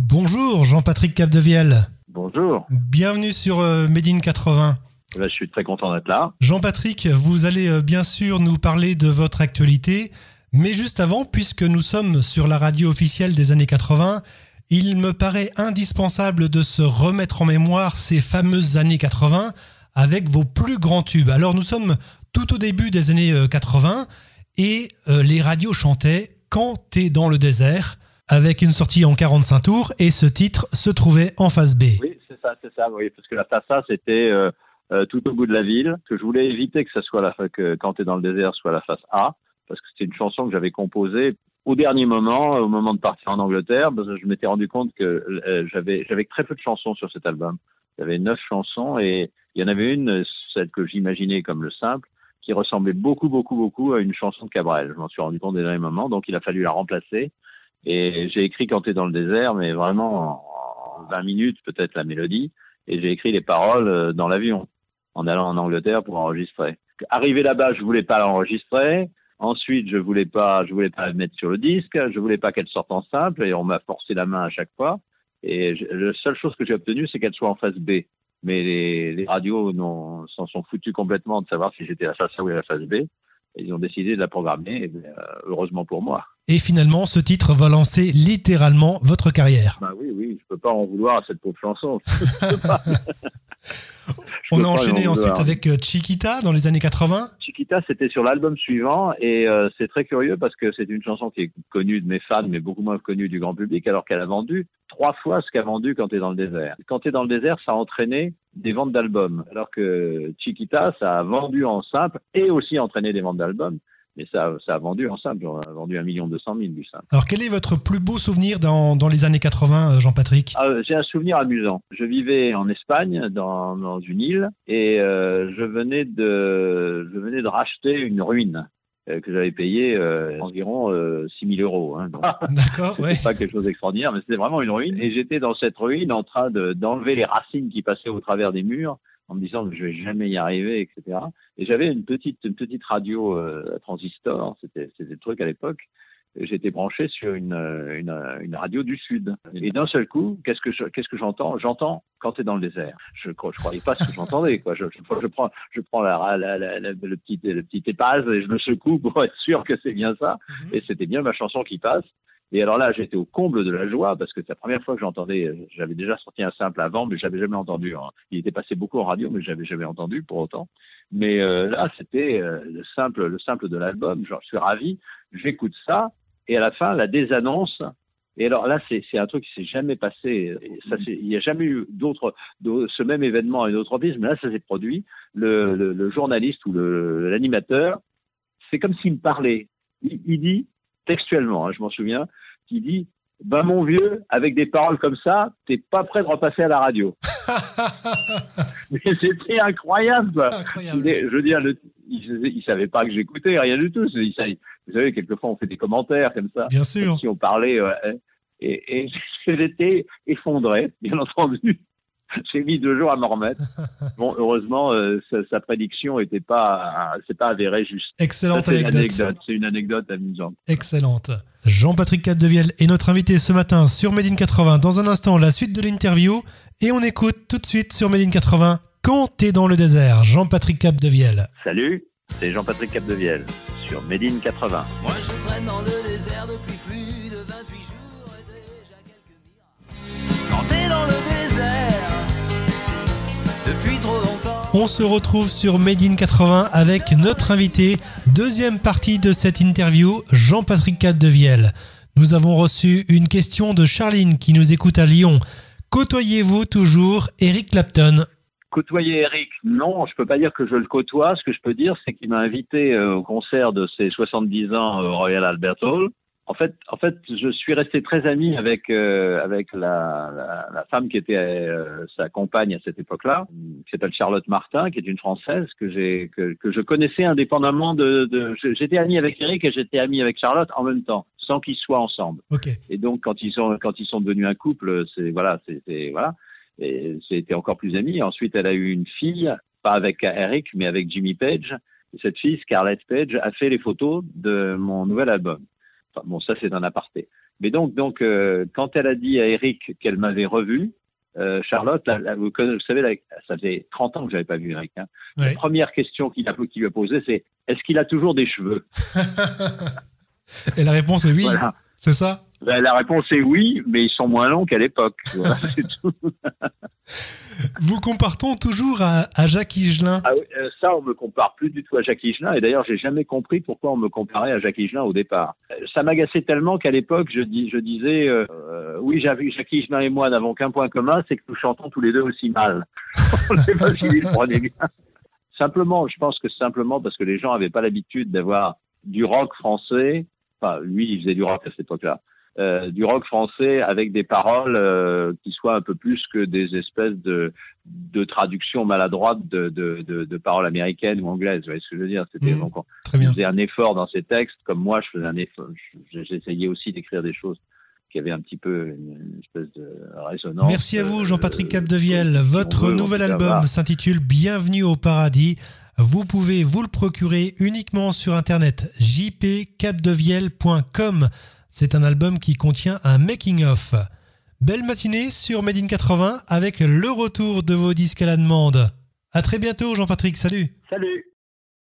Bonjour Jean-Patrick Capdevielle. Bonjour. Bienvenue sur euh, Made in 80. Eh ben, je suis très content d'être là. Jean-Patrick, vous allez euh, bien sûr nous parler de votre actualité, mais juste avant, puisque nous sommes sur la radio officielle des années 80, il me paraît indispensable de se remettre en mémoire ces fameuses années 80 avec vos plus grands tubes. Alors nous sommes tout au début des années 80 euh, et les radios chantaient Quand t'es dans le désert avec une sortie en 45 tours et ce titre se trouvait en face B. Oui, c'est ça, c'est ça, oui, parce que la face A c'était euh, tout au bout de la ville, que je voulais éviter que ça soit la que Quand t'es dans le désert soit la face A, parce que c'était une chanson que j'avais composée au dernier moment, au moment de partir en Angleterre, parce que je m'étais rendu compte que euh, j'avais j'avais très peu de chansons sur cet album. Avait neuf chansons et il y en avait une, celle que j'imaginais comme le simple, qui ressemblait beaucoup, beaucoup, beaucoup à une chanson de Cabrel. Je m'en suis rendu compte au dernier moment, donc il a fallu la remplacer. Et j'ai écrit Quand t'es dans le désert, mais vraiment en 20 minutes peut-être la mélodie, et j'ai écrit les paroles euh, dans l'avion, en allant en Angleterre pour enregistrer. Arrivé là-bas, je voulais pas l'enregistrer. Ensuite, je voulais pas, je voulais pas la mettre sur le disque, je voulais pas qu'elle sorte en simple et on m'a forcé la main à chaque fois. Et la seule chose que j'ai obtenue, c'est qu'elle soit en face B. Mais les, les radios s'en sont foutus complètement de savoir si j'étais à la face A ou à la face B. Ils ont décidé de la programmer, et, euh, heureusement pour moi. Et finalement, ce titre va lancer littéralement votre carrière. Bah oui, oui, je peux pas en vouloir à cette pauvre chanson. On a enchaîné ensuite avec euh, Chiquita dans les années 80. Chiquita, c'était sur l'album suivant et euh, c'est très curieux parce que c'est une chanson qui est connue de mes fans mais beaucoup moins connue du grand public alors qu'elle a vendu trois fois ce qu'a vendu quand t'es dans le désert. Quand t'es dans le désert, ça a entraîné des ventes d'albums alors que Chiquita, ça a vendu en simple et aussi entraîné des ventes d'albums. Mais ça, ça a vendu en simple, on a vendu un million deux cent mille du simple. Alors quel est votre plus beau souvenir dans, dans les années 80, euh, Jean-Patrick ah, J'ai un souvenir amusant. Je vivais en Espagne, dans, dans une île, et euh, je venais de, je venais de racheter une ruine euh, que j'avais payé euh, environ euh, 6 000 euros. Hein, D'accord, ouais. pas quelque chose d'extraordinaire, mais c'était vraiment une ruine. Et j'étais dans cette ruine en train d'enlever les racines qui passaient au travers des murs en me disant que je vais jamais y arriver, etc. Et j'avais une petite, une petite radio euh, transistor, c'était, c'était le truc à l'époque. J'étais branché sur une, une, une, radio du sud. Et d'un seul coup, qu'est-ce que je, qu'est-ce que j'entends? J'entends quand tu es dans le désert. Je, je croyais pas ce que j'entendais. Quoi. Je, je, je, prends, je prends la, la, la, le petit, le petit et je me secoue pour être sûr que c'est bien ça. Mm-hmm. Et c'était bien ma chanson qui passe. Et alors là, j'étais au comble de la joie parce que c'est la première fois que j'entendais. J'avais déjà sorti un simple avant, mais j'avais jamais entendu. Hein. Il était passé beaucoup en radio, mais j'avais jamais entendu pour autant. Mais euh, là, c'était euh, le simple, le simple de l'album. Genre, je suis ravi. J'écoute ça, et à la fin, la désannonce. Et alors là, c'est un truc qui s'est jamais passé. Ça, il n'y a jamais eu d'autres, ce même événement à une autre reprise, mais là, ça s'est produit. Le, le, le, journaliste ou l'animateur, c'est comme s'il me parlait. Il, il dit textuellement, hein, je m'en souviens, qui dit ben mon vieux, avec des paroles comme ça, t'es pas prêt de repasser à la radio. Mais c'était incroyable. incroyable. Je veux dire, le, il, il, savait pas que j'écoutais, rien du tout. Il, vous savez, quelquefois on fait des commentaires comme ça. Bien sûr. Si on parlait, ouais, et, et j'étais effondré, bien entendu. J'ai mis deux jours à m'en remettre. Bon, heureusement, euh, sa, sa, prédiction était pas, c'est pas avéré juste. Excellente Ça, anecdote. anecdote. C'est une anecdote amusante. Excellente. Jean-Patrick Capdevielle est notre invité ce matin sur Made in 80. Dans un instant, la suite de l'interview. Et on écoute tout de suite sur Made in 80 Quand t'es dans le désert. Jean-Patrick Capdevielle. Salut, c'est Jean-Patrick Capdevielle sur Made in 80. Moi je traîne dans le désert depuis plus On se retrouve sur Made in 80 avec notre invité. Deuxième partie de cette interview, Jean-Patrick Capdevielle. Nous avons reçu une question de Charline qui nous écoute à Lyon. Côtoyez-vous toujours Eric Clapton? Côtoyer Eric, non, je peux pas dire que je le côtoie. Ce que je peux dire, c'est qu'il m'a invité euh, au concert de ses 70 ans au Royal Albert Hall. En fait, en fait, je suis resté très ami avec euh, avec la, la, la, femme qui était euh, sa compagne à cette époque-là, qui s'appelle Charlotte Martin, qui est une française que j'ai que, que je connaissais indépendamment de. de j'étais ami avec Eric et j'étais ami avec Charlotte en même temps, sans qu'ils soient ensemble. Okay. Et donc quand ils sont quand ils sont devenus un couple, c'est voilà, c'était voilà, et c'était encore plus amis. Ensuite, elle a eu une fille, pas avec Eric, mais avec Jimmy Page. Et cette fille, Scarlett Page, a fait les photos de mon nouvel album. Enfin, bon, ça c'est un aparté. Mais donc, donc euh, quand elle a dit à Eric qu'elle m'avait revu, euh, Charlotte, vous, savez, ça faisait 30 ans que j'avais pas vu Eric. Hein. La première question qu'il a, qu'il lui a posée, c'est est-ce qu'il a toujours des cheveux? Et la réponse est oui, Voilà. c'est ça? Ben, la réponse est oui, mais ils sont moins longs qu'à l'époque. Voilà, c'est tout. Vous compartons toujours à, à Jacques Higelin. Ah oui, euh, ça, on me compare plus du tout à Jacques Higelin. Et d'ailleurs, j'ai jamais compris pourquoi on me comparait à Jacques Higelin au départ. Euh, Ça m'agaçait tellement qu'à l'époque, je, dis, je disais, euh, euh, oui, Jacques Higelin et moi n'avons qu'un point commun, c'est que nous chantons tous les deux aussi mal. pas prenait bien. Simplement, je pense que simplement parce que les gens n'avaient pas l'habitude d'avoir du rock français. Enfin, lui, il faisait du rock à cette époque-là. Euh, du rock français avec des paroles euh, qui soient un peu plus que des espèces de, de traductions maladroites de, de, de, de paroles américaines ou anglaises. Vous voyez ce que je veux dire? C'était donc on Très bien. faisait un effort dans ses textes, comme moi, je faisais un effort. je- J'essayais aussi d'écrire des choses qui avaient un petit peu une, espèce de résonance. Merci à vous, euh, Jean-Patrick euh, Capdevielle. Votre nouvel album voilà. s'intitule Bienvenue au paradis. Vous pouvez vous le procurer uniquement sur internet jpcapdevielle.com. C'est un album qui contient un making-of. Belle matinée sur Made in 80 avec le retour de vos disques à la demande. À très bientôt, Jean-Patrick. Salut.